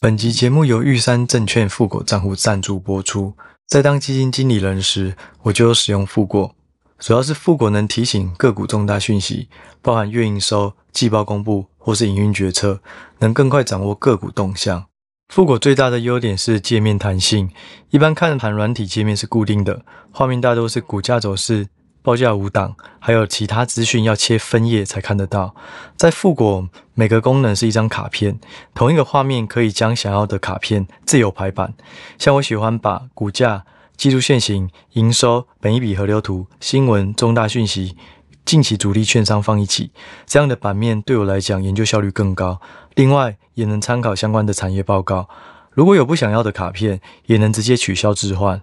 本集节目由玉山证券富国账户赞助播出。在当基金经理人时，我就有使用富国，主要是富国能提醒个股重大讯息，包含月营收、季报公布或是营运决策，能更快掌握个股动向。富国最大的优点是界面弹性，一般看盘软体界面是固定的，画面大多是股价走势。报价五档，还有其他资讯要切分页才看得到。在富国，每个功能是一张卡片，同一个画面可以将想要的卡片自由排版。像我喜欢把股价、技术线型、营收、本一笔河流图、新闻、重大讯息、近期主力券商放一起，这样的版面对我来讲研究效率更高。另外，也能参考相关的产业报告。如果有不想要的卡片，也能直接取消置换。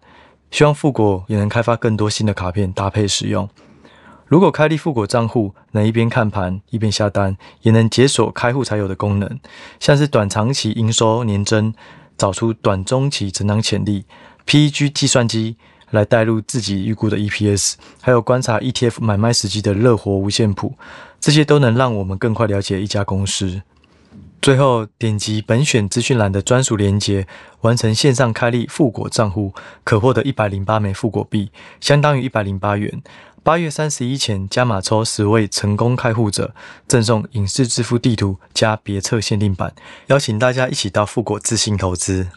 希望富国也能开发更多新的卡片搭配使用。如果开立富国账户，能一边看盘一边下单，也能解锁开户才有的功能，像是短长期营收年增，找出短中期成长潜力，PEG 计算机来带入自己预估的 EPS，还有观察 ETF 买卖时机的乐活五线谱，这些都能让我们更快了解一家公司。最后，点击本选资讯栏的专属链接，完成线上开立富国账户，可获得一百零八枚富国币，相当于一百零八元。八月三十一前加码抽十位成功开户者，赠送影视致富地图加别册限定版，邀请大家一起到富国自信投资。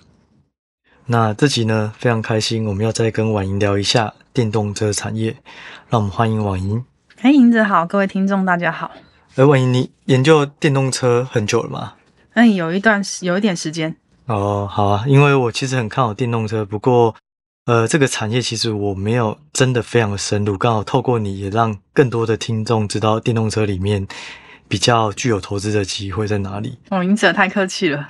那这集呢，非常开心，我们要再跟婉莹聊一下电动车产业，让我们欢迎婉莹。哎，莹子好，各位听众大家好。哎，婉莹，你研究电动车很久了吗？嗯，有一段时，有一点时间。哦，好啊，因为我其实很看好电动车，不过，呃，这个产业其实我没有真的非常的深入，刚好透过你也让更多的听众知道电动车里面比较具有投资的机会在哪里。哦，您真的太客气了。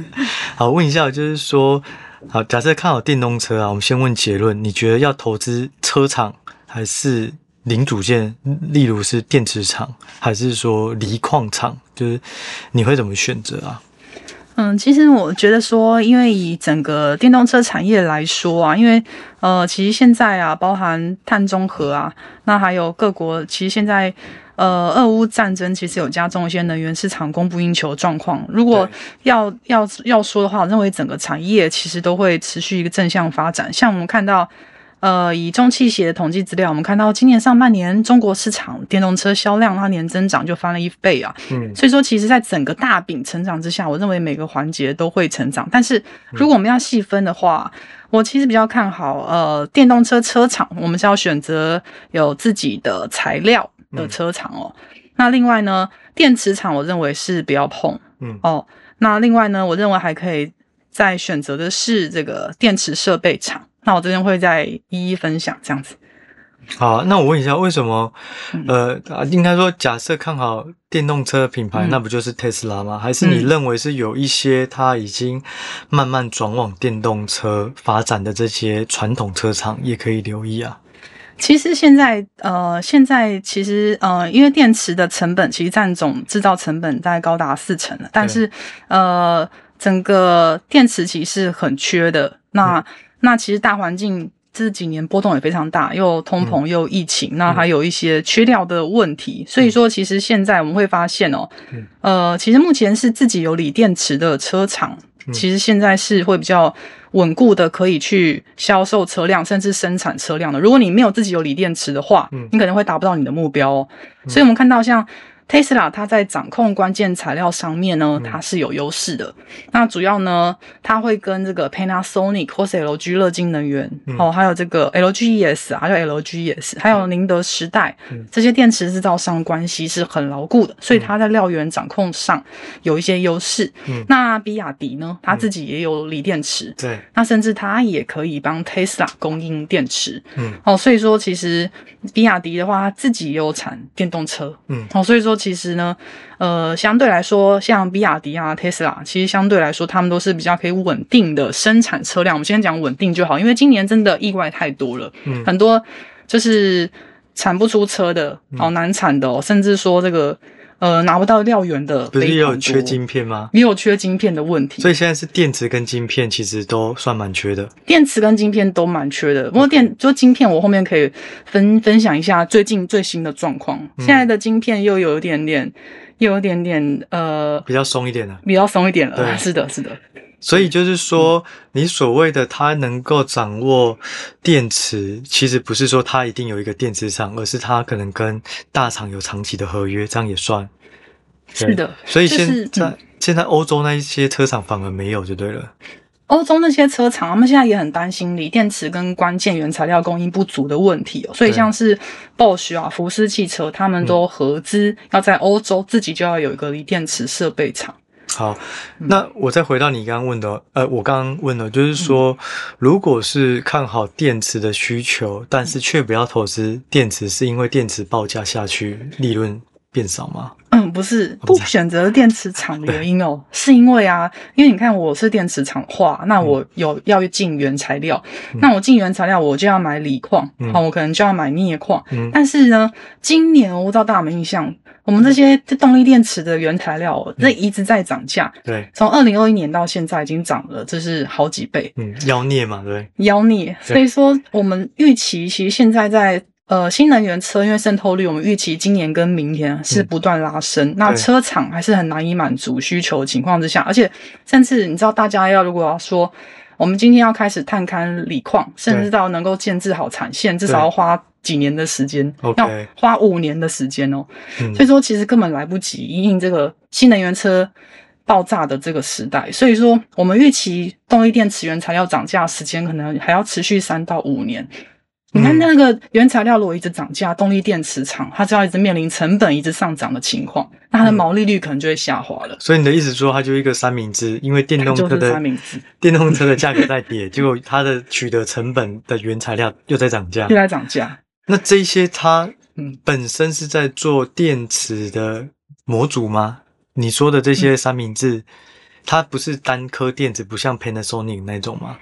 好，问一下，就是说，好，假设看好电动车啊，我们先问结论，你觉得要投资车厂还是？零组件，例如是电池厂，还是说锂矿厂，就是你会怎么选择啊？嗯，其实我觉得说，因为以整个电动车产业来说啊，因为呃，其实现在啊，包含碳中和啊，那还有各国，其实现在呃，俄乌战争其实有加重一些能源市场供不应求的状况。如果要要要说的话，我认为整个产业其实都会持续一个正向发展。像我们看到。呃，以中汽协的统计资料，我们看到今年上半年中国市场电动车销量它年增长就翻了一倍啊。嗯，所以说其实在整个大饼成长之下，我认为每个环节都会成长。但是如果我们要细分的话，我其实比较看好呃电动车车厂，我们是要选择有自己的材料的车厂哦。那另外呢，电池厂我认为是不要碰。嗯哦，那另外呢，我认为还可以再选择的是这个电池设备厂。那我这边会再一一分享这样子。好，那我问一下，为什么？呃，应该说，假设看好电动车品牌，嗯、那不就是特斯拉吗？还是你认为是有一些它已经慢慢转往电动车发展的这些传统车厂也可以留意啊？其实现在，呃，现在其实，呃，因为电池的成本其实占总制造成本大概高达四成了，但是，呃，整个电池其实是很缺的。那、嗯那其实大环境这几年波动也非常大，又通膨又疫情，嗯、那还有一些缺料的问题，嗯、所以说其实现在我们会发现哦，嗯、呃，其实目前是自己有锂电池的车厂，嗯、其实现在是会比较稳固的，可以去销售车辆，甚至生产车辆的。如果你没有自己有锂电池的话，嗯、你可能会达不到你的目标所以我们看到像。Tesla 它在掌控关键材料上面呢，它是有优势的。嗯、那主要呢，它会跟这个 Panasonic 或是 LG 乐金能源，嗯、哦，还有这个 LGES 啊，还有 LGES，还有宁德时代，嗯、这些电池制造商关系是很牢固的，所以它在料源掌控上有一些优势。嗯、那比亚迪呢，它自己也有锂电池，对、嗯，那甚至它也可以帮 Tesla 供应电池。嗯，哦，所以说其实比亚迪的话，它自己也有产电动车。嗯，哦，所以说。其实呢，呃，相对来说，像比亚迪啊、特斯拉，其实相对来说，他们都是比较可以稳定的生产车辆。我们先讲稳定就好，因为今年真的意外太多了，嗯，很多就是产不出车的，好难产的哦，嗯、甚至说这个呃拿不到料源的，不是也有缺晶片吗？也有缺晶片的问题。所以现在是电池跟晶片其实都算蛮缺的，电池跟晶片都蛮缺的。不过电就晶片，我后面可以分分享一下最近最新的状况。现在的晶片又有一点点，又有一点点呃，比较松一点了，比较松一点了。是的，是的。所以就是说，你所谓的他能够掌握电池，其实不是说他一定有一个电池厂，而是他可能跟大厂有长期的合约，这样也算。是的，所以现在、就是嗯、现在欧洲那一些车厂反而没有就对了。欧洲那些车厂，他们现在也很担心锂电池跟关键原材料供应不足的问题哦。所以像是 Bosch 啊、福斯汽车，他们都合资要在欧洲自己就要有一个锂电池设备厂。好，那我再回到你刚刚问的，呃，我刚刚问的，就是说，如果是看好电池的需求，但是却不要投资电池，是因为电池报价下去，利润变少吗？嗯，不是，不选择电池厂的原因哦，是因为啊，因为你看我是电池厂化，那我有要进原材料，嗯、那我进原材料我就要买锂矿，好、嗯，我可能就要买镍矿，嗯，但是呢，今年我不知道大家有没有印象。我们这些动力电池的原材料，这一直在涨价。对，从二零二一年到现在已经涨了，这是好几倍。嗯，妖孽嘛，对。妖孽，所以说我们预期，其实现在在呃新能源车，因为渗透率，我们预期今年跟明年是不断拉升。那车厂还是很难以满足需求的情况之下，而且甚至你知道，大家要如果要说。我们今天要开始探勘锂矿，甚至到能够建置好产线，至少要花几年的时间，要花五年的时间哦。所以说，其实根本来不及因应这个新能源车爆炸的这个时代。所以说，我们预期动力电池原材料涨价时间可能还要持续三到五年。你看那个原材料如果一直涨价，动力电池厂它就要一直面临成本一直上涨的情况，那它的毛利率可能就会下滑了。所以你的意思说，它就一个三明治，因为电动车的三明治，电动车的价格在跌，结果它的取得成本的原材料又在涨价，又在涨价。那这些它嗯本身是在做电池的模组吗？你说的这些三明治，嗯、它不是单颗电子，不像 Panasonic 那种吗？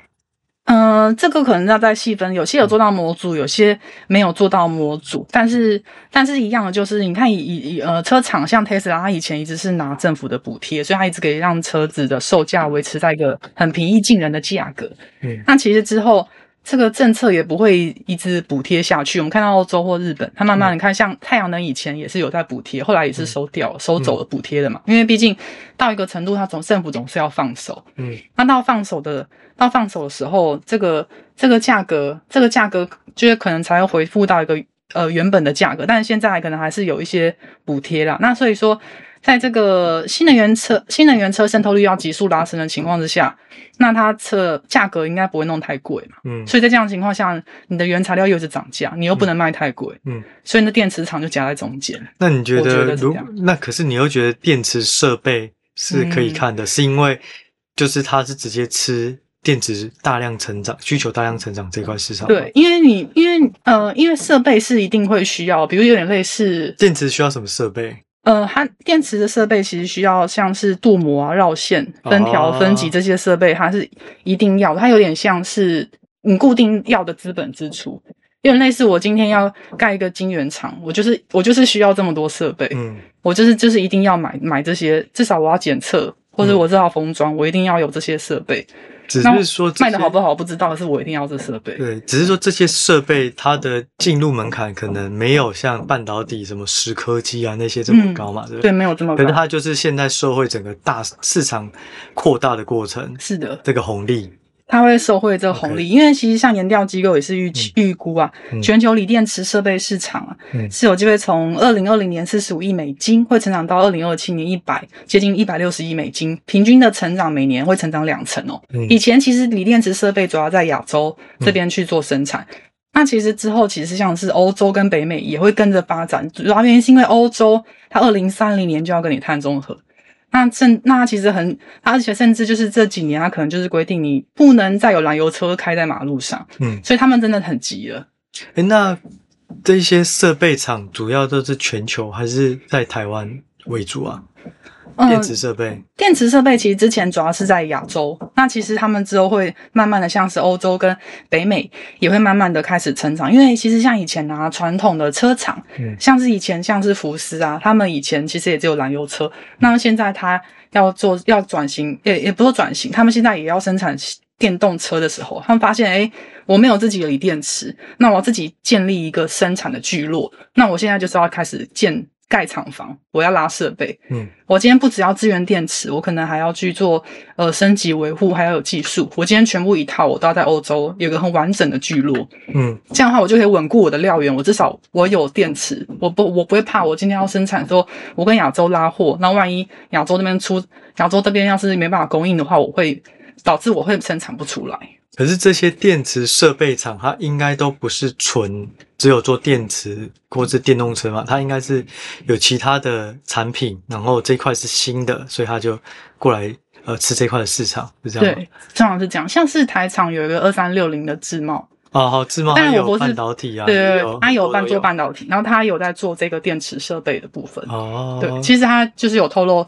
嗯、呃，这个可能要再细分，有些有做到模组，有些没有做到模组。但是，但是一样的就是，你看以以呃车厂像 Tesla，它以前一直是拿政府的补贴，所以它一直可以让车子的售价维持在一个很平易近人的价格。嗯，那其实之后这个政策也不会一直补贴下去。我们看到欧洲或日本，它慢慢你看，像太阳能以前也是有在补贴，后来也是收掉了、收走了补贴的嘛。因为毕竟到一个程度，它总政府总是要放手。嗯，那到放手的。到放手的时候，这个这个价格，这个价格就是可能才会恢复到一个呃原本的价格，但是现在可能还是有一些补贴啦。那所以说，在这个新能源车新能源车渗透率要急速拉升的情况之下，那它车价格应该不会弄太贵嘛。嗯。所以在这样的情况下，你的原材料又是涨价，你又不能卖太贵。嗯。所以那电池厂就夹在中间。那你觉得，如那可是你又觉得电池设备是可以看的，嗯、是因为就是它是直接吃。电池大量成长，需求大量成长这块市场。对，因为你因为呃，因为设备是一定会需要，比如有点类似电池需要什么设备？呃，它电池的设备其实需要像是镀膜啊、绕线、分条、分级这些设备，它是一定要的。它有点像是你固定要的资本支出，有点类似我今天要盖一个晶圆厂，我就是我就是需要这么多设备，嗯，我就是就是一定要买买这些，至少我要检测或者我这套封装，我一定要有这些设备。只是说卖的好不好不知道，是我一定要这设备。对，只是说这些设备它的进入门槛可能没有像半导体什么石科技啊那些这么高嘛，对不对？对，没有这么高。可是它就是现在社会整个大市场扩大的过程。是的，这个红利。它会收回这个红利，Okay. 因为其实像研调机构也是预期预估啊，嗯、全球锂电池设备市场啊、嗯、是有机会从二零二零年四十五亿美金，会成长到二零二七年一百接近一百六十亿美金，平均的成长每年会成长两成哦。嗯、以前其实锂电池设备主要在亚洲这边去做生产，嗯、那其实之后其实像是欧洲跟北美也会跟着发展，主要原因是因为欧洲它二零三零年就要跟你碳中和。那甚那其实很，而且甚至就是这几年，他可能就是规定你不能再有燃油车开在马路上，嗯，所以他们真的很急了。诶，那这些设备厂主要都是全球还是在台湾为主啊？电池设备，电池设备其实之前主要是在亚洲，那其实他们之后会慢慢的，像是欧洲跟北美也会慢慢的开始成长，因为其实像以前啊，传统的车厂，嗯，像是以前像是福斯啊，他们以前其实也只有燃油车，那现在他要做要转型，也也不说转型，他们现在也要生产电动车的时候，他们发现，哎，我没有自己的锂电池，那我要自己建立一个生产的聚落，那我现在就是要开始建。盖厂房，我要拉设备。嗯，我今天不只要支援电池，我可能还要去做呃升级维护，还要有技术。我今天全部一套，我都要在欧洲有个很完整的聚落。嗯，这样的话，我就可以稳固我的料源。我至少我有电池，我不我不会怕。我今天要生产说，我跟亚洲拉货，那万一亚洲那边出亚洲这边要是没办法供应的话，我会导致我会生产不出来。可是这些电池设备厂，它应该都不是纯只有做电池或是电动车嘛？它应该是有其他的产品，然后这一块是新的，所以它就过来呃吃这块的市场，是这样吗？对，正好是这样。像是台厂有一个二三六零的智贸哦，好智贸，但有半导体啊，对对对，它有有半做半导体，然后它有在做这个电池设备的部分。哦，对，其实它就是有透露。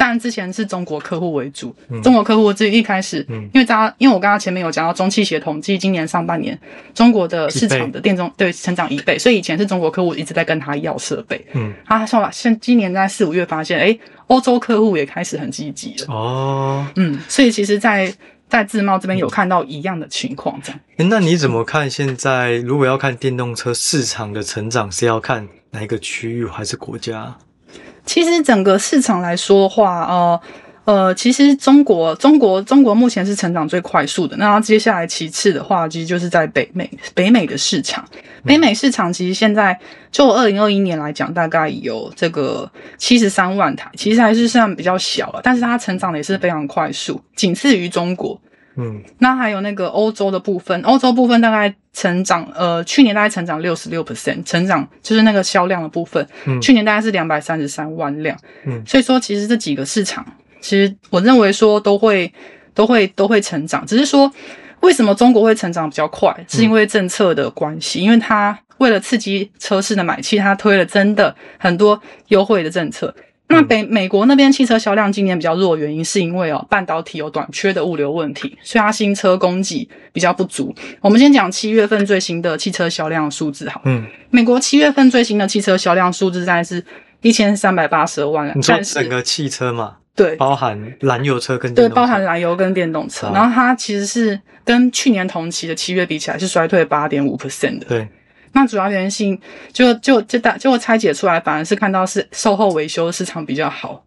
但之前是中国客户为主，嗯、中国客户这一开始，嗯、因为大家因为我刚刚前面有讲到中汽协统计，今年上半年中国的市场的电中对成长一倍，所以以前是中国客户一直在跟他要设备，嗯，他说现今年在四五月发现，哎，欧洲客户也开始很积极了，哦，嗯，所以其实在，在在自贸这边有看到一样的情况，这样、嗯。那你怎么看？现在如果要看电动车市场的成长，是要看哪一个区域还是国家？其实整个市场来说的话，呃呃，其实中国中国中国目前是成长最快速的。那接下来其次的话，其实就是在北美北美的市场。北美市场其实现在就二零二一年来讲，大概有这个七十三万台，其实还是算比较小了，但是它成长的也是非常快速，仅次于中国。嗯，那还有那个欧洲的部分，欧洲部分大概成长，呃，去年大概成长六十六 percent，成长就是那个销量的部分，嗯，去年大概是两百三十三万辆，嗯，所以说其实这几个市场，其实我认为说都会都会都会成长，只是说为什么中国会成长比较快，是因为政策的关系，嗯，因为它为了刺激车市的买气，它推了真的很多优惠的政策。那北美国那边汽车销量今年比较弱，原因是因为哦半导体有短缺的物流问题，所以它新车供给比较不足。我们先讲七月份最新的汽车销量数字，好，嗯，美国七月份最新的汽车销量数字大概是一千三百八十二万辆。你说整个汽车嘛？对，包含燃油车跟。对，包含燃油跟电动车。然后它其实是跟去年同期的七月比起来是衰退八点五 percent 的。对。那主要原因性就就就大就会拆解出来，反而是看到是售后维修市场比较好。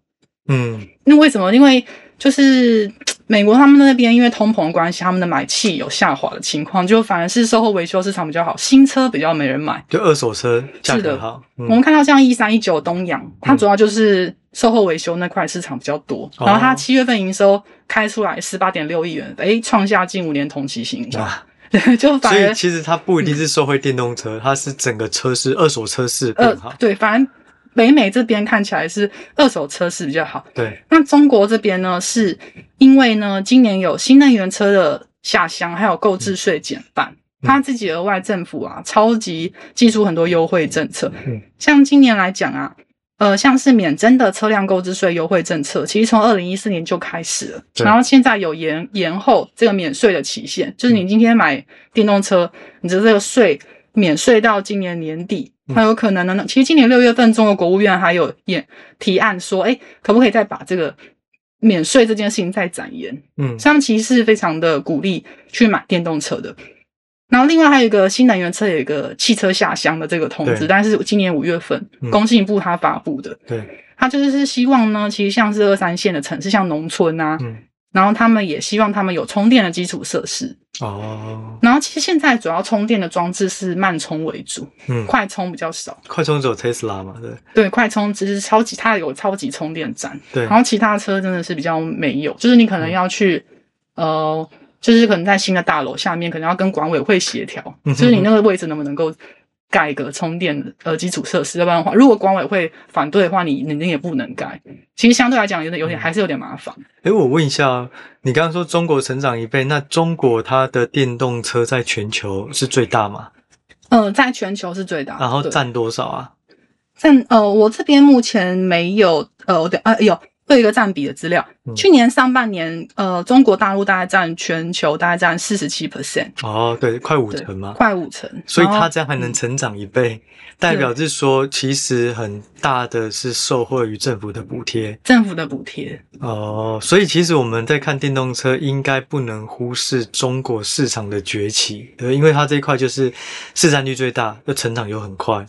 嗯，那为什么？因为就是美国他们那边因为通膨关系，他们的买气有下滑的情况，就反而是售后维修市场比较好，新车比较没人买，就二手车价格好。嗯、我们看到像一三一九东阳，它主要就是售后维修那块市场比较多，嗯、然后它七月份营收开出来十八点六亿元，诶，创下近五年同期新高。对，就反而其实它不一定是收回电动车，嗯、它是整个车市二手车市更好。呃，对，反正北美这边看起来是二手车市比较好。对，那中国这边呢，是因为呢，今年有新能源车的下乡，还有购置税减半，嗯、他自己额外政府啊，超级祭出很多优惠政策。嗯，像今年来讲啊。呃，像是免征的车辆购置税优惠政策，其实从二零一四年就开始了，然后现在有延延后这个免税的期限，就是你今天买电动车，你的这个税免税到今年年底，它有可能呢。其实今年六月份，中国国务院还有也提案说，哎，可不可以再把这个免税这件事情再展延？嗯，他们其实是非常的鼓励去买电动车的。然后另外还有一个新能源车有一个汽车下乡的这个通知，但是今年五月份，工信部它发布的，对，它就是是希望呢，其实像是二三线的城市，像农村啊，嗯，然后他们也希望他们有充电的基础设施。哦。然后其实现在主要充电的装置是慢充为主，嗯，快充比较少，快充只有特斯拉嘛，对，对，快充只是超级，它有超级充电站，对，然后其他车真的是比较没有，就是你可能要去，嗯、呃。就是可能在新的大楼下面，可能要跟管委会协调，就是你那个位置能不能够盖一个充电呃基础设施？要不然的话，如果管委会反对的话，你你也不能盖。其实相对来讲，有点有点还是有点麻烦。哎，我问一下，你刚刚说中国成长一倍，那中国它的电动车在全球是最大吗？呃，在全球是最大，然后占多少啊？占呃，我这边目前没有呃，我对啊有。有一个占比的资料，嗯、去年上半年，呃，中国大陆大概占全球大概占四十七 percent。哦，对，快五成嘛，快五成。所以它这样还能成长一倍，嗯、代表是说，其实很大的是受惠于政府的补贴。政府的补贴。哦，所以其实我们在看电动车，应该不能忽视中国市场的崛起，呃，因为它这一块就是市占率最大，又成长又很快。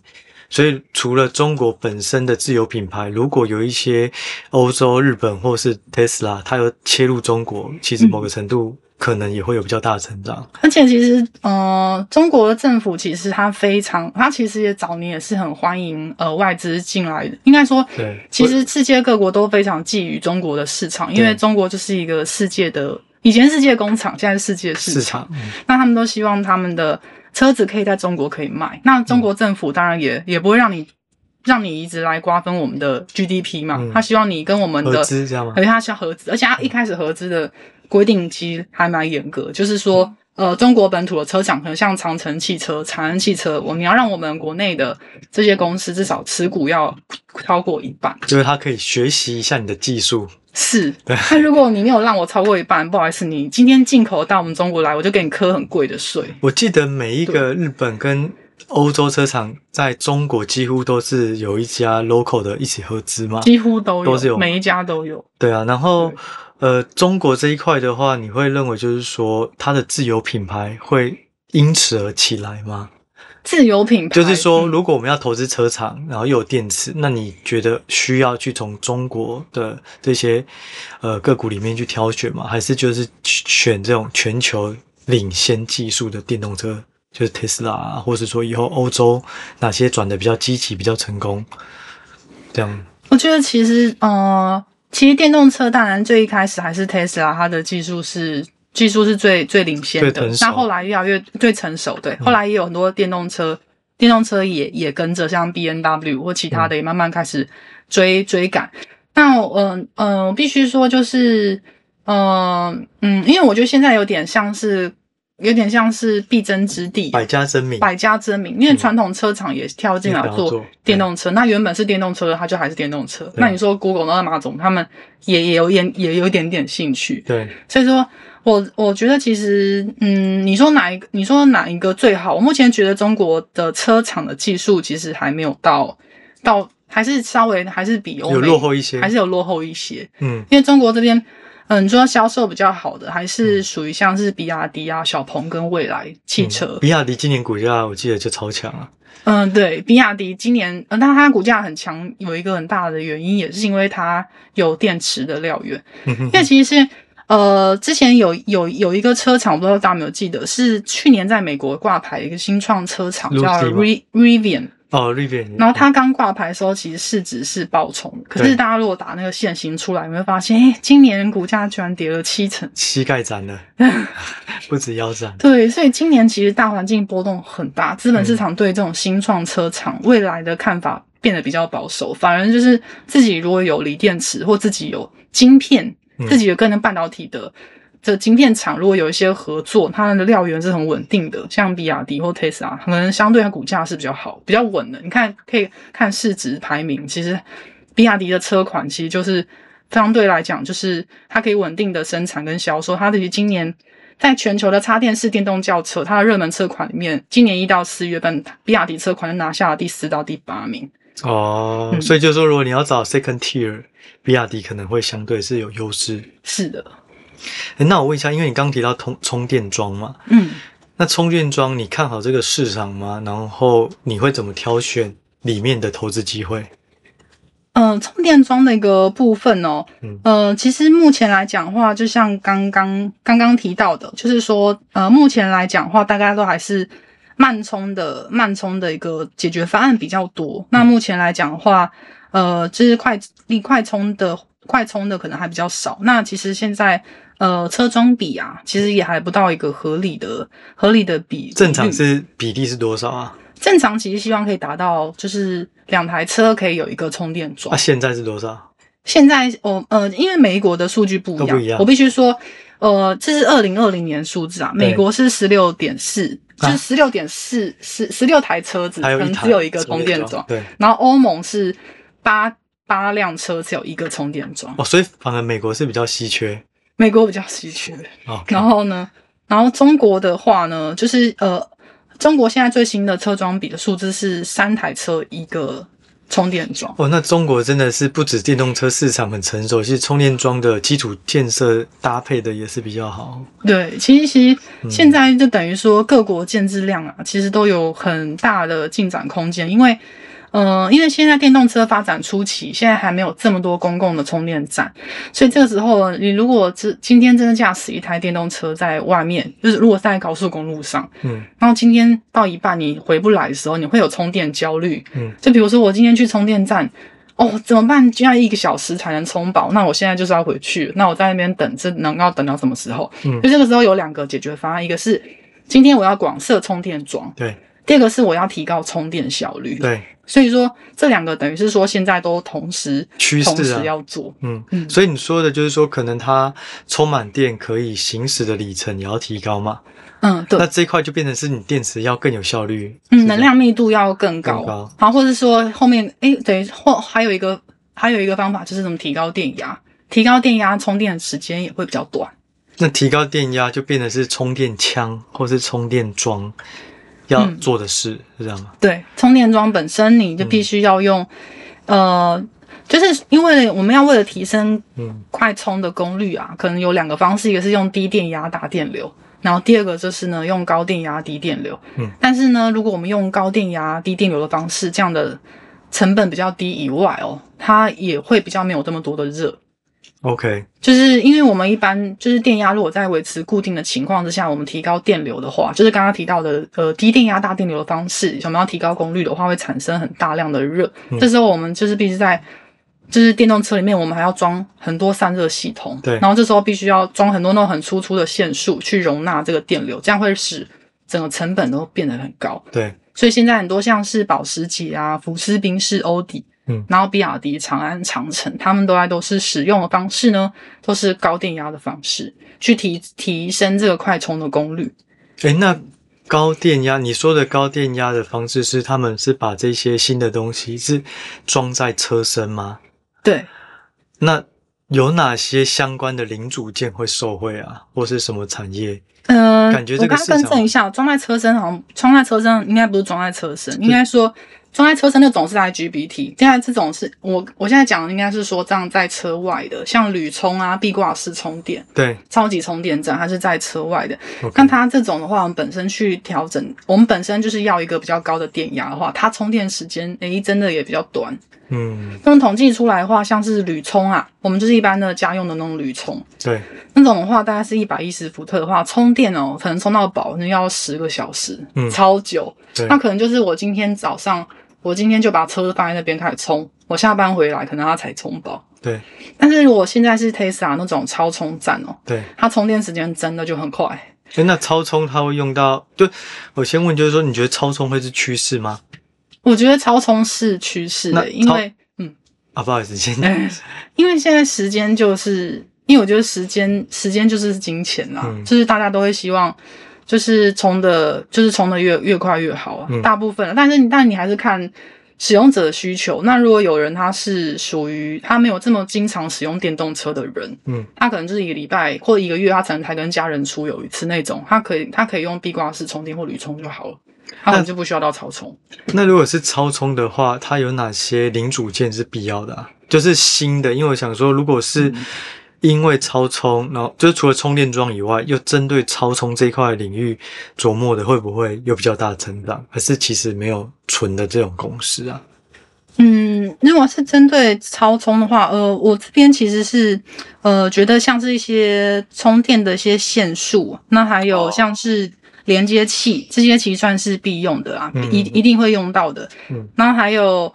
所以除了中国本身的自有品牌，如果有一些欧洲、日本或是 Tesla，它有切入中国，其实某个程度。嗯可能也会有比较大的成长，而且其实，呃，中国的政府其实它非常，它其实也早年也是很欢迎呃外资进来的。应该说，对，其实世界各国都非常觊觎中国的市场，因为中国就是一个世界的以前世界工厂，现在是世界市场。市场嗯、那他们都希望他们的车子可以在中国可以卖。那中国政府当然也、嗯、也不会让你让你一直来瓜分我们的 GDP 嘛，嗯、他希望你跟我们的合资知道吗？而且他需要合资，而且他一开始合资的。规定其实还蛮严格，就是说，呃，中国本土的车厂，可能像长城汽车、长安汽车，我你要让我们国内的这些公司至少持股要超过一半，就是他可以学习一下你的技术。是，那如果你没有让我超过一半，不好意思，你今天进口到我们中国来，我就给你磕很贵的税。我记得每一个日本跟欧洲车厂在中国几乎都是有一家 local 的一起合资吗，几乎都有，都是有，每一家都有。对啊，然后。呃，中国这一块的话，你会认为就是说，它的自有品牌会因此而起来吗？自有品牌就是说，如果我们要投资车厂，然后又有电池，那你觉得需要去从中国的这些呃个股里面去挑选吗？还是就是选这种全球领先技术的电动车，就是特斯拉啊，或者说以后欧洲哪些转的比较积极、比较成功？这样，我觉得其实呃。其实电动车当然最一开始还是 Tesla，它的技术是技术是最最领先的。那后来越来越最成熟，对，后来也有很多电动车，嗯、电动车也也跟着，像 B N W 或其他的也慢慢开始追、嗯、追赶。那嗯嗯、呃呃，我必须说就是嗯嗯，因为我觉得现在有点像是。有点像是必争之地，百家争鸣，百家争鸣。因为传统车厂也跳进来做电动车，那原本是电动车的，它就还是电动车。那你说 Google 那马总他们也也有点也有一点点兴趣，对。所以说我我觉得其实，嗯，你说哪一个？你说哪一个最好？我目前觉得中国的车厂的技术其实还没有到到，还是稍微还是比欧美有落后一些，还是有落后一些。嗯，因为中国这边。嗯，你说销售比较好的还是属于像是比亚迪啊、小鹏跟蔚来汽车。嗯、比亚迪今年股价我记得就超强啊。嗯，对，比亚迪今年，嗯，但它股价很强，有一个很大的原因也是因为它有电池的料源。因为其实是呃，之前有有有一个车厂，我不知道大家有没有记得，是去年在美国挂牌一个新创车厂叫 Rivian。哦，Rivian。然后它刚挂牌的时候，其实市值是爆冲。可是大家如果打那个线型出来，你会发现，哎，今年股价居然跌了七成，膝盖斩了，不止腰斩。对，所以今年其实大环境波动很大，资本市场对这种新创车厂未来的看法变得比较保守，反而就是自己如果有锂电池或自己有晶片，自己有个人半导体的。这晶片厂如果有一些合作，它的料源是很稳定的，像比亚迪或 Tesla，可能相对它股价是比较好、比较稳的。你看，可以看市值排名，其实比亚迪的车款其实就是相对来讲，就是它可以稳定的生产跟销售。它的今年在全球的插电式电动轿车，它的热门车款里面，今年一到四月份，比亚迪车款就拿下了第四到第八名。哦，嗯、所以就是说，如果你要找 second tier，比亚迪可能会相对是有优势。是的。欸，那我问一下，因为你刚提到充充电桩嘛，嗯，那充电桩你看好这个市场吗？然后你会怎么挑选里面的投资机会？嗯、呃，充电桩的一个部分哦，嗯，呃，其实目前来讲的话，就像刚刚刚刚提到的，就是说，呃，目前来讲的话，大家都还是慢充的慢充的一个解决方案比较多。嗯、那目前来讲的话，呃，就是快离快充的快充的可能还比较少。那其实现在。呃，车装比啊，其实也还不到一个合理的合理的比。正常是比例是多少啊？正常其实希望可以达到，就是两台车可以有一个充电桩。啊，现在是多少？现在我呃，因为美国的数据不一样，不一样，我必须说，呃，这是二零二零年数字啊，美国是十六点四，就是十六点四十十六台车子可能只有一个充电桩。对，然后欧盟是八八辆车只有一个充电桩。哦，所以反而美国是比较稀缺。美国比较稀缺 然后呢，然后中国的话呢，就是呃，中国现在最新的车装比的数字是三台车一个充电桩。哦，那中国真的是不止电动车市场很成熟，其实充电桩的基础建设搭配的也是比较好。对，其实其实现在就等于说各国建置量啊，其实都有很大的进展空间，因为。呃，因为现在电动车发展初期，现在还没有这么多公共的充电站，所以这个时候，你如果这今天真的驾驶一台电动车在外面，就是如果在高速公路上，嗯，然后今天到一半你回不来的时候，你会有充电焦虑，嗯，就比如说我今天去充电站，哦，怎么办？就要一个小时才能充饱，那我现在就是要回去，那我在那边等，这能要等到什么时候？嗯，就这个时候有两个解决方案，一个是今天我要广设充电桩，对。第二个是我要提高充电效率，对，所以说这两个等于是说现在都同时趋势、啊、同时要做，嗯嗯，所以你说的就是说可能它充满电可以行驶的里程也要提高嘛，嗯，对，那这一块就变成是你电池要更有效率，嗯，能量密度要更高，更高，然后或者说后面诶等于或还有一个还有一个方法就是怎么提高电压，提高电压充电的时间也会比较短，那提高电压就变成是充电枪或是充电桩。要做的事、嗯、是这样吗？对，充电桩本身你就必须要用，嗯、呃，就是因为我们要为了提升快充的功率啊，嗯、可能有两个方式，一个是用低电压打电流，然后第二个就是呢用高电压低电流。嗯，但是呢，如果我们用高电压低电流的方式，这样的成本比较低以外哦，它也会比较没有这么多的热。OK，就是因为我们一般就是电压如果在维持固定的情况之下，我们提高电流的话，就是刚刚提到的呃低电压大电流的方式，我们要提高功率的话，会产生很大量的热。嗯、这时候我们就是必须在就是电动车里面，我们还要装很多散热系统。对，然后这时候必须要装很多那种很粗粗的线束去容纳这个电流，这样会使整个成本都变得很高。对，所以现在很多像是保时捷啊、福斯、宾士、欧迪。嗯，然后比亚迪、长安、长城，他们都在都是使用的方式呢，都是高电压的方式去提提升这个快充的功率。诶，那高电压，你说的高电压的方式是他们是把这些新的东西是装在车身吗？对。那有哪些相关的零组件会受惠啊，或是什么产业？嗯、呃，感觉这个我刚刚更正一下，装在车身好像装在车身应该不是装在车身，应该说。装在车身那种是 IGBT，现在这种是我我现在讲的应该是说这样在车外的，像铝充啊、壁挂式充电，对，超级充电站它是在车外的。那.它这种的话，我们本身去调整，我们本身就是要一个比较高的电压的话，它充电时间诶真的也比较短。嗯，那么统计出来的话，像是铝充啊，我们就是一般的家用的那种铝充，对，那种的话大概是一百一十伏特的话，充电哦，可能充到饱，那要十个小时，嗯，超久。那可能就是我今天早上。我今天就把车放在那边开始充，我下班回来可能它才充饱。对，但是如果现在是 Tesla 那种超充站哦，对，它充电时间真的就很快。诶、欸、那超充它会用到？对，我先问，就是说你觉得超充会是趋势吗？我觉得超充是趋势的，因为嗯啊，不好意思，先、欸，因为现在时间就是，因为我觉得时间时间就是金钱啦、嗯，就是大家都会希望。就是充的，就是充的越越快越好啊，嗯、大部分。但是你，但你还是看使用者的需求。那如果有人他是属于他没有这么经常使用电动车的人，嗯，他可能就是一个礼拜或者一个月，他才能才跟家人出游一次那种，他可以他可以用壁挂式充电或铝充就好了，他们就不需要到超充。那如果是超充的话，它有哪些零组件是必要的啊？就是新的，因为我想说，如果是。嗯因为超充，然后就是除了充电桩以外，又针对超充这一块领域琢磨的，会不会有比较大的成长？还是其实没有纯的这种公式啊？嗯，如果是针对超充的话，呃，我这边其实是呃觉得像是一些充电的一些线束，那还有像是连接器，这些其实算是必用的啊，嗯、一一定会用到的。嗯，那还有。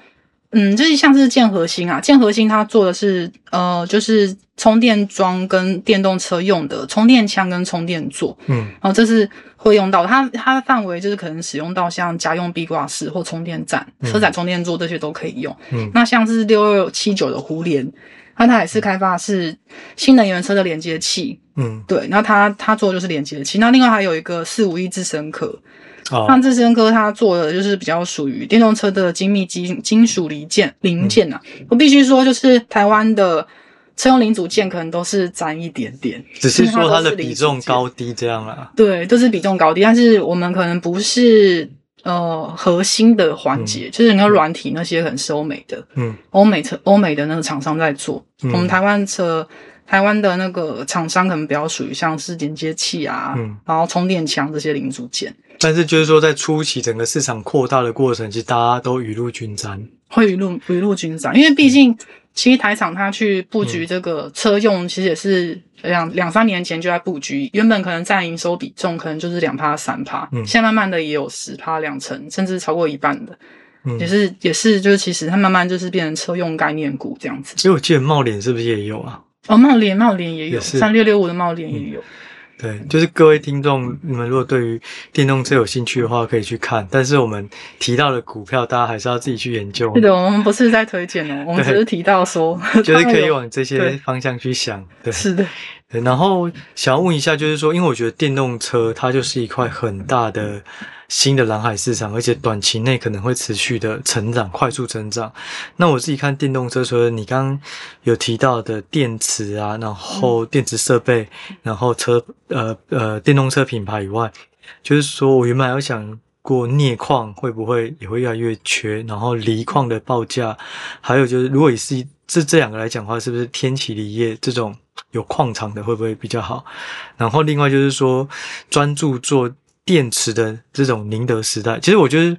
嗯，就是像是建核心啊，建核心它做的是呃，就是充电桩跟电动车用的充电枪跟充电座，嗯，然后这是会用到它，它的范围就是可能使用到像家用壁挂式或充电站、车载充电座这些都可以用。嗯，那像是六二七九的互联，那它也是开发是新能源车的连接器，嗯，对，那它它做的就是连接器。那另外还有一个四五一智伸科。像智伸科，它做的就是比较属于电动车的精密金金属零件零件啊。嗯、我必须说，就是台湾的车用零组件可能都是沾一点点，只是说它的比重高低这样啊。对，都是比重高低，但是我们可能不是呃核心的环节，嗯，就是你看软体那些可能是欧美的，嗯，欧美车欧美的那个厂商在做，嗯、我们台湾车。台湾的那个厂商可能比较属于像是连接器啊，嗯，然后充电枪这些零组件。但是就是说，在初期整个市场扩大的过程，其实大家都雨露均沾，会雨露雨露均沾，因为毕竟其实台厂它去布局这个车用，其实也是两两三年前就在布局，原本可能占营收比重可能就是两趴三趴，嗯，现在慢慢的也有十趴两成，甚至超过一半的，嗯，也是也是就是其实它慢慢就是变成车用概念股这样子。所以我记得茂联是不是也有啊？哦，茂联茂联也有，三六六五的茂联也有。嗯对，就是各位听众，你们如果对于电动车有兴趣的话，可以去看。但是我们提到的股票，大家还是要自己去研究。是的，我们不是在推荐哦，我们只是提到说，就是可以往这些方向去想。对，对是的。对，然后想要问一下，就是说，因为我觉得电动车它就是一块很大的。新的蓝海市场，而且短期内可能会持续的成长，快速成长。那我自己看电动车，除了你刚刚有提到的电池啊，然后电池设备，然后车呃呃电动车品牌以外，就是说我原本还有想过镍矿会不会也会越来越缺，然后锂矿的报价，还有就是如果也是这这两个来讲的话，是不是天齐锂业这种有矿场的会不会比较好？然后另外就是说专注做。电池的这种宁德时代，其实我觉得，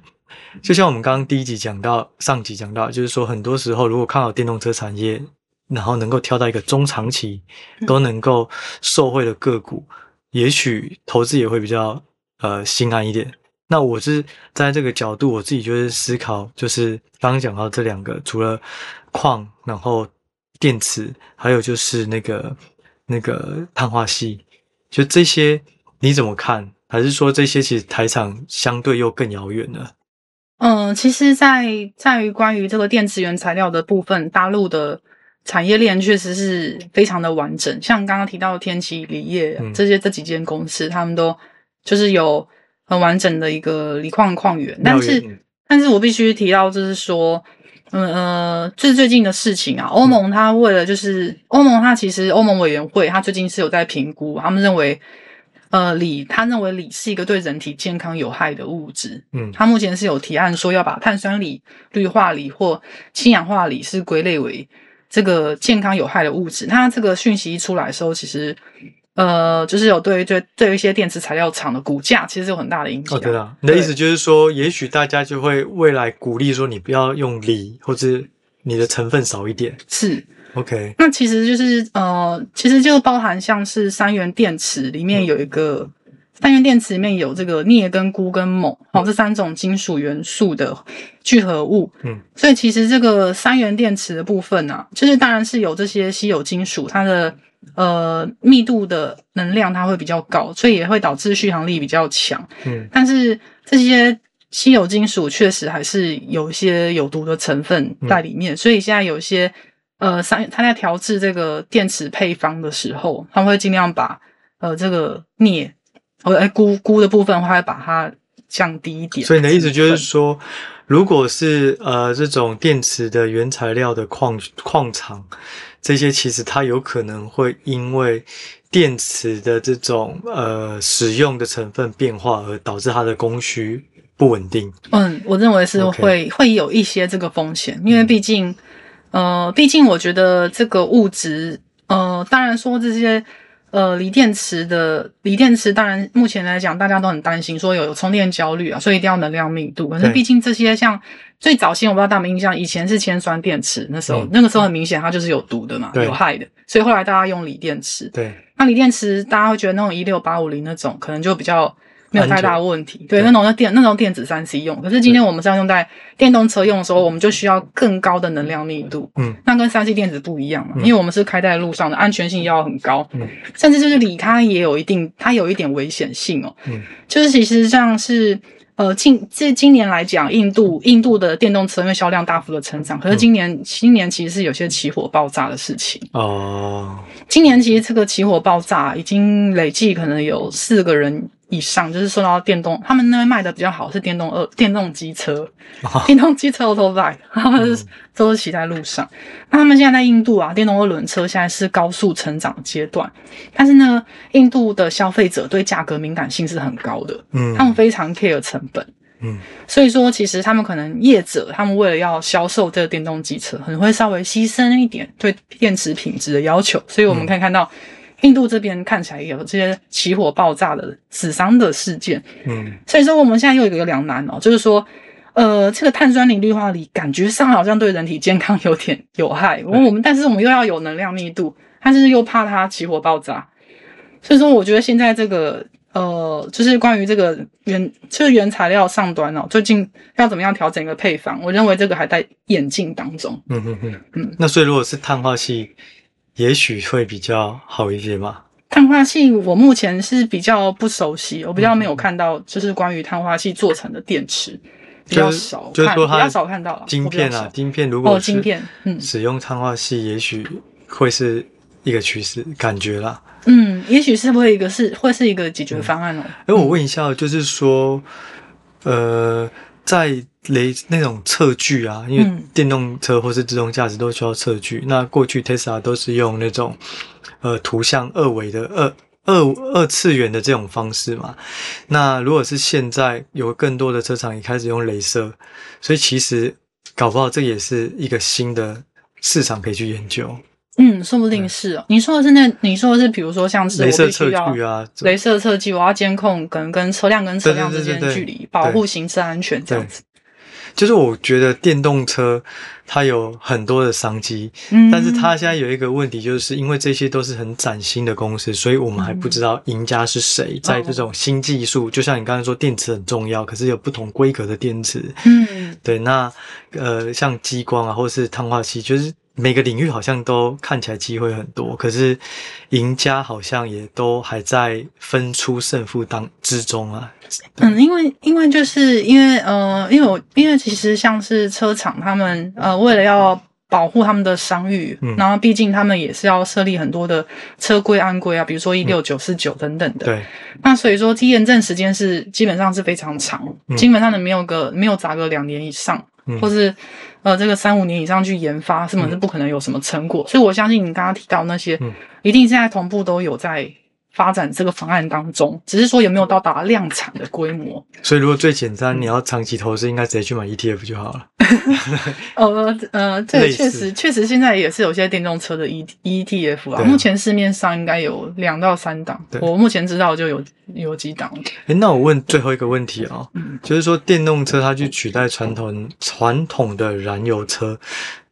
就像我们刚刚第一集讲到，上集讲到，就是说，很多时候如果看好电动车产业，然后能够挑到一个中长期都能够受惠的个股，也许投资也会比较呃心安一点。那我是在这个角度，我自己就是思考，就是刚刚讲到这两个，除了矿，然后电池，还有就是那个那个碳化系，就这些你怎么看？还是说这些其实台厂相对又更遥远了？嗯，其实在，在在于关于这个电池原材料的部分，大陆的产业链确实是非常的完整。像刚刚提到的天齐锂业、嗯、这些这几间公司，他们都就是有很完整的一个锂矿矿源。但是，嗯、但是我必须提到，就是说，嗯呃，最最近的事情啊，欧盟它为了就是欧盟它其实欧盟委员会它最近是有在评估，他们认为。呃，锂，他认为锂是一个对人体健康有害的物质。嗯，他目前是有提案说要把碳酸锂、氯化锂或氢氧化锂是归类为这个健康有害的物质。它这个讯息一出来的时候，其实呃，就是有对于这对于一些电池材料厂的股价其实有很大的影响。哦，对啊，你的意思就是说，也许大家就会未来鼓励说，你不要用锂，或者你的成分少一点。是。OK，那其实就是呃，其实就包含像是三元电池里面有一个、嗯、三元电池里面有这个镍跟钴跟锰，好、哦，这三种金属元素的聚合物。嗯，所以其实这个三元电池的部分啊，就是当然是有这些稀有金属，它的呃密度的能量它会比较高，所以也会导致续航力比较强。嗯，但是这些稀有金属确实还是有一些有毒的成分在里面，嗯、所以现在有一些。呃，商他在调制这个电池配方的时候，他们会尽量把呃这个镍或者钴钴的部分，他会把它降低一点。所以你的意思就是说，如果是呃这种电池的原材料的矿矿场，这些其实它有可能会因为电池的这种呃使用的成分变化而导致它的供需不稳定。嗯，我认为是会.会有一些这个风险，因为毕竟。嗯呃，毕竟我觉得这个物质，呃，当然说这些，呃，锂电池的锂电池，当然目前来讲，大家都很担心，说有有充电焦虑啊，所以一定要能量密度。可是毕竟这些像最早先，我不知道大家有没有印象，以前是铅酸电池，那时候、嗯、那个时候很明显它就是有毒的嘛，有害的，所以后来大家用锂电池。对，那锂电池大家会觉得那种一六八五零那种可能就比较。没有太大的问题，对，那种的电那种电子三 C 用，可是今天我们是要用在电动车用的时候，我们就需要更高的能量密度，嗯，那跟三 C 电子不一样嘛，嗯、因为我们是开在路上的，安全性要很高，嗯，甚至就是锂它也有一定，它有一点危险性哦，嗯，就是其实像是呃近这今年来讲，印度印度的电动车因为销量大幅的成长，可是今年、嗯、今年其实是有些起火爆炸的事情。哦，今年其实这个起火爆炸已经累计可能有四个人。以上就是说到电动，他们那边卖的比较好是电动二电动机车，哦、电动机车 auto bike，他们是都是骑在路上。那、嗯、他们现在在印度啊，电动二轮车现在是高速成长阶段，但是呢，印度的消费者对价格敏感性是很高的，嗯，他们非常 care 成本，嗯，所以说其实他们可能业者他们为了要销售这个电动机车，可能会稍微牺牲一点对电池品质的要求，所以我们可以看到。嗯印度这边看起来也有这些起火爆炸的死伤的事件。嗯，所以说我们现在又有一个两难哦，就是说，呃，这个碳酸磷氯化锂感觉上好像对人体健康有点有害，我们但是我们又要有能量密度，但是又怕它起火爆炸。所以说，我觉得现在这个。呃，就是关于这个原，就是原材料上端哦，最近要怎么样调整一个配方？我认为这个还在演进当中。嗯嗯嗯嗯。那所以如果是碳化矽，也许会比较好一些吧？碳化系我目前是比较不熟悉，我比较没有看到，就是关于碳化系做成的电池比较少，就是说它比较少看到了。晶片啊，晶片如果哦，晶片，嗯，使用碳化系，也许会是一个趋势，感觉啦。嗯，也许是会一个是会是一个解决方案哦。哎、嗯，我问一下，就是说，呃，在雷那种测距啊，因为电动车或是自动驾驶都需要测距。嗯、那过去 Tesla 都是用那种呃图像二维的二二二次元的这种方式嘛。那如果是现在有更多的车厂也开始用镭射，所以其实搞不好这也是一个新的市场可以去研究。嗯，说不定是哦。你说的是那，你说的是，比如说像是镭射测距啊，镭射测距，我要监控跟跟车辆跟车辆之间的距离，保护行车安全这样子。就是我觉得电动车它有很多的商机，嗯，但是它现在有一个问题，就是因为这些都是很崭新的公司，所以我们还不知道赢家是谁。在这种新技术，就像你刚才说，电池很重要，可是有不同规格的电池，嗯，对，那呃，像激光啊，或是碳化器，就是。每个领域好像都看起来机会很多，可是赢家好像也都还在分出胜负当之中啊。嗯，因为因为就是因为呃，因为我因为其实像是车厂他们呃，为了要保护他们的商誉，嗯，然后毕竟他们也是要设立很多的车规安规啊，比如说一六九四九等等的。对。那所以说，验证时间是基本上是非常长，嗯、基本上的没有个没有砸个两年以上，嗯、或是。呃，这个三五年以上去研发，根本是不可能有什么成果。嗯、所以我相信你刚刚提到那些，嗯、一定现在同步都有在发展这个方案当中，只是说有没有到达量产的规模。所以如果最简单，你要长期投资，应该直接去买 ETF 就好了。呃 呃，这确实确实，现在也是有些电动车的 E ETF 啊。目前市面上应该有两到三档，我目前知道就有有几档。诶，那我问最后一个问题啊、就是说电动车它去取代传统传统的燃油车，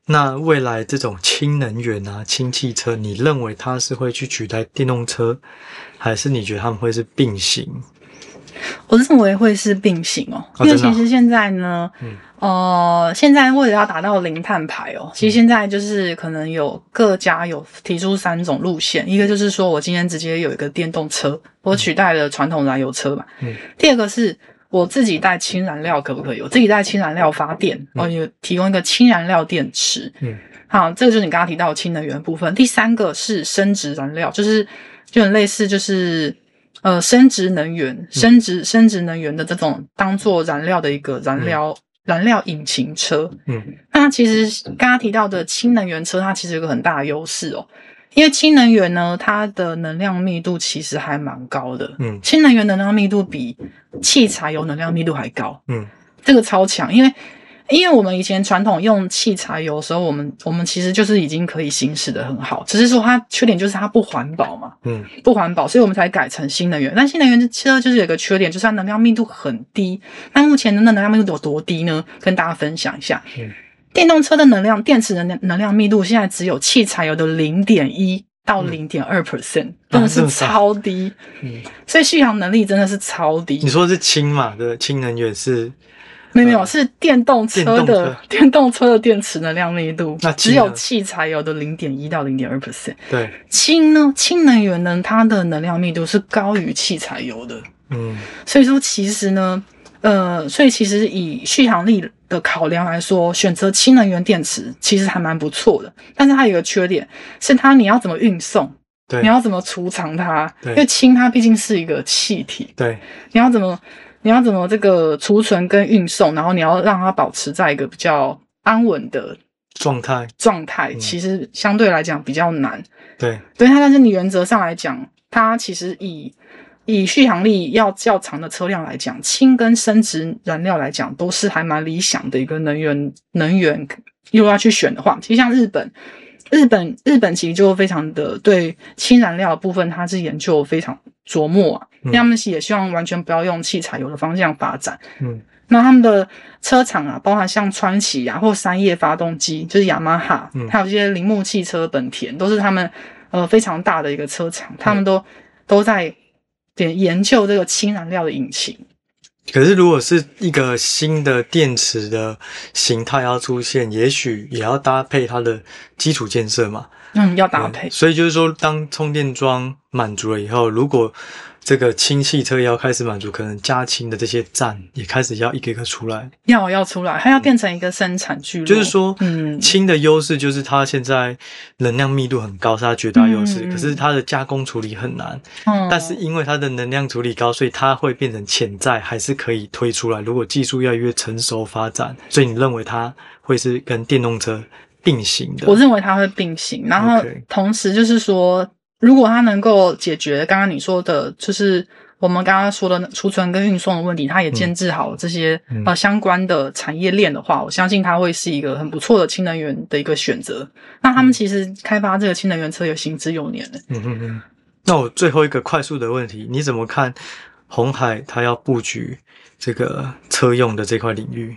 那未来这种氢能源啊、氢汽车，你认为它是会去取代电动车，还是你觉得他们会是并行？我认为会是并行哦，因为其实现在呢，呃，现在为了要达到零碳排哦，其实现在就是可能有各家有提出三种路线，一个就是说我今天直接有一个电动车，我取代了传统燃油车嘛。嗯。第二个是我自己带氢燃料可不可以？我自己带氢燃料发电，我有提供一个氢燃料电池。嗯。好，这个就是你刚刚提到的氢能源部分。第三个是生质燃料，就是就很类似，就是。呃，生殖能源、生殖生殖能源的这种当做燃料的一个燃料、嗯、燃料引擎车，嗯，那其实刚刚提到的氢能源车，它其实有个很大的优势哦，因为氢能源呢，它的能量密度其实还蛮高的，嗯，氢能源能量密度比汽柴油能量密度还高，嗯，这个超强，因为。因为我们以前传统用汽柴油的时候，我们我们其实就是已经可以行驶的很好，只是说它缺点就是它不环保嘛，嗯，不环保，所以我们才改成新能源。但新能源车就是有一个缺点，就是它能量密度很低。那目前的能量密度有多低呢？跟大家分享一下。嗯，电动车的能量电池的能能量密度现在只有汽柴油的零点一到零点二 percent，真的是超低。嗯，所以续航能力真的是超低。你说的是氢嘛？对，氢能源是。没有，是电动车的电动车的电池能量密度，那只有汽柴油的零点一到零点二 percent。对，氢呢？氢能源呢？它的能量密度是高于汽柴油的。嗯，所以说其实呢，呃，所以其实以续航力的考量来说，选择氢能源电池其实还蛮不错的。但是它有一个缺点，是它你要怎么运送？对，你要怎么储藏它？对，因为氢它毕竟是一个气体。对，你要怎么？你要怎么这个储存跟运送，然后你要让它保持在一个比较安稳的状态状态，其实相对来讲比较难。对，对它，但是你原则上来讲，它其实以以续航力要较长的车辆来讲，氢跟生质燃料来讲，都是还蛮理想的一个能源能源。又要去选的话，其实像日本，日本日本其实就非常的对氢燃料的部分，它是研究非常琢磨啊，嗯、他们也希望完全不要用汽柴油的方向发展。嗯，那他们的车厂啊，包含像川崎啊或三叶发动机，就是雅马哈，嗯、还有一些铃木汽车、本田，都是他们呃非常大的一个车厂，他们都、嗯、都在点研究这个氢燃料的引擎。可是，如果是一个新的电池的形态要出现，也许也要搭配它的基础建设嘛。嗯，要搭配。所以就是说，当充电桩满足了以后，如果这个氢汽车要开始满足，可能加氢的这些站也开始要一个一个出来，要要出来，它要变成一个生产聚落。就是说，嗯，氢的优势就是它现在能量密度很高，是它绝大优势。嗯、可是它的加工处理很难。嗯。但是因为它的能量处理高，所以它会变成潜在，还是可以推出来。如果技术越来越成熟发展，所以你认为它会是跟电动车并行的？我认为它会并行，然后同时就是说。如果它能够解决刚刚你说的，就是我们刚刚说的储存跟运送的问题，它也建制好这些、嗯、呃相关的产业链的话，我相信它会是一个很不错的氢能源的一个选择。那他们其实开发这个氢能源车也行之有年了。嗯嗯嗯。那我最后一个快速的问题，你怎么看红海它要布局这个车用的这块领域？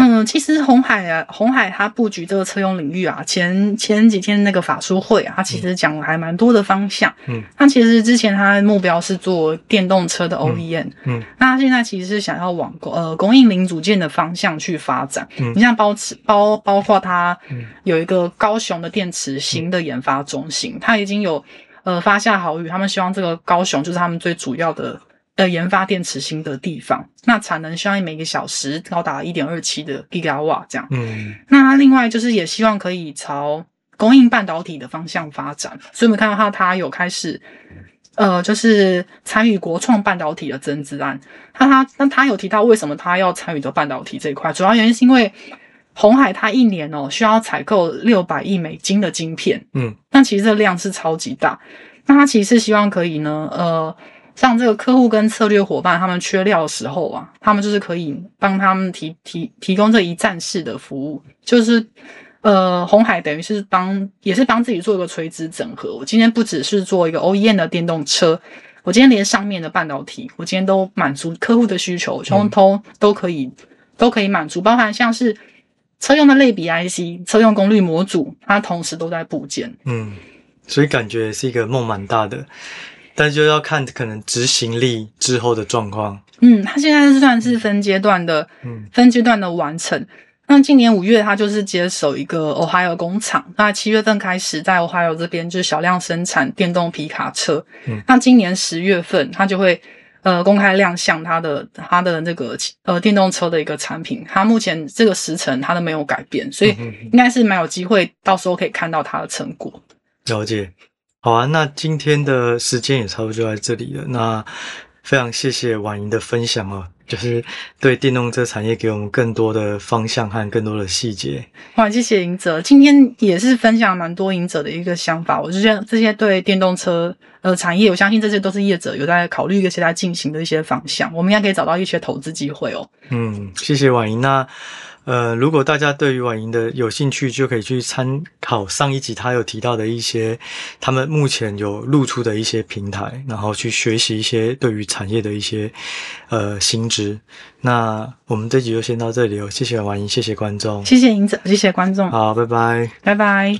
嗯，其实红海啊，红海它布局这个车用领域啊，前前几天那个法书会啊，它其实讲了还蛮多的方向。嗯，那其实之前它的目标是做电动车的 OEM。嗯，那它现在其实是想要往呃供应零组件的方向去发展。嗯，你像包包包括它有一个高雄的电池新的研发中心，它已经有呃发下好语，他们希望这个高雄就是他们最主要的。呃，研发电池芯的地方，那产能希望每个小时高达一点二七的 Gigawatt 这样。嗯，那它另外就是也希望可以朝供应半导体的方向发展，所以我们看到它它有开始，呃，就是参与国创半导体的增资案。那他那他有提到为什么他要参与这半导体这一块，主要原因是因为红海它一年哦需要采购六百亿美金的晶片。嗯，那其实这量是超级大。那他其实是希望可以呢，呃。像这个客户跟策略伙伴，他们缺料的时候啊，他们就是可以帮他们提提提供这一站式的服务，就是呃，红海等于是帮也是帮自己做一个垂直整合。我今天不只是做一个 OEM 的电动车，我今天连上面的半导体，我今天都满足客户的需求，通通都可以、嗯、都可以满足，包含像是车用的类比 IC、车用功率模组，它同时都在部件。嗯，所以感觉是一个梦蛮大的。但就要看可能执行力之后的状况。嗯，它现在是算是分阶段的，嗯，分阶段的完成。那今年五月，它就是接手一个 Ohio 工厂。那七月份开始在 Ohio 这边就小量生产电动皮卡车。嗯，那今年十月份，它就会呃公开亮相它的它的那个呃电动车的一个产品。它目前这个时程它都没有改变，所以应该是蛮有机会到时候可以看到它的成果。了解。好啊，那今天的时间也差不多就在这里了。那非常谢谢婉莹的分享哦，就是对电动车产业给我们更多的方向和更多的细节。哇，谢谢赢者，今天也是分享蛮多赢者的一个想法。我就觉得这些对电动车呃产业，我相信这些都是业者有在考虑一些在进行的一些方向，我们应该可以找到一些投资机会哦。嗯，谢谢婉莹。那。呃，如果大家对于婉莹的有兴趣，就可以去参考上一集他有提到的一些，他们目前有露出的一些平台，然后去学习一些对于产业的一些呃新知。那我们这集就先到这里哦，谢谢婉莹，谢谢观众，谢谢影子，谢谢观众，好，拜拜，拜拜。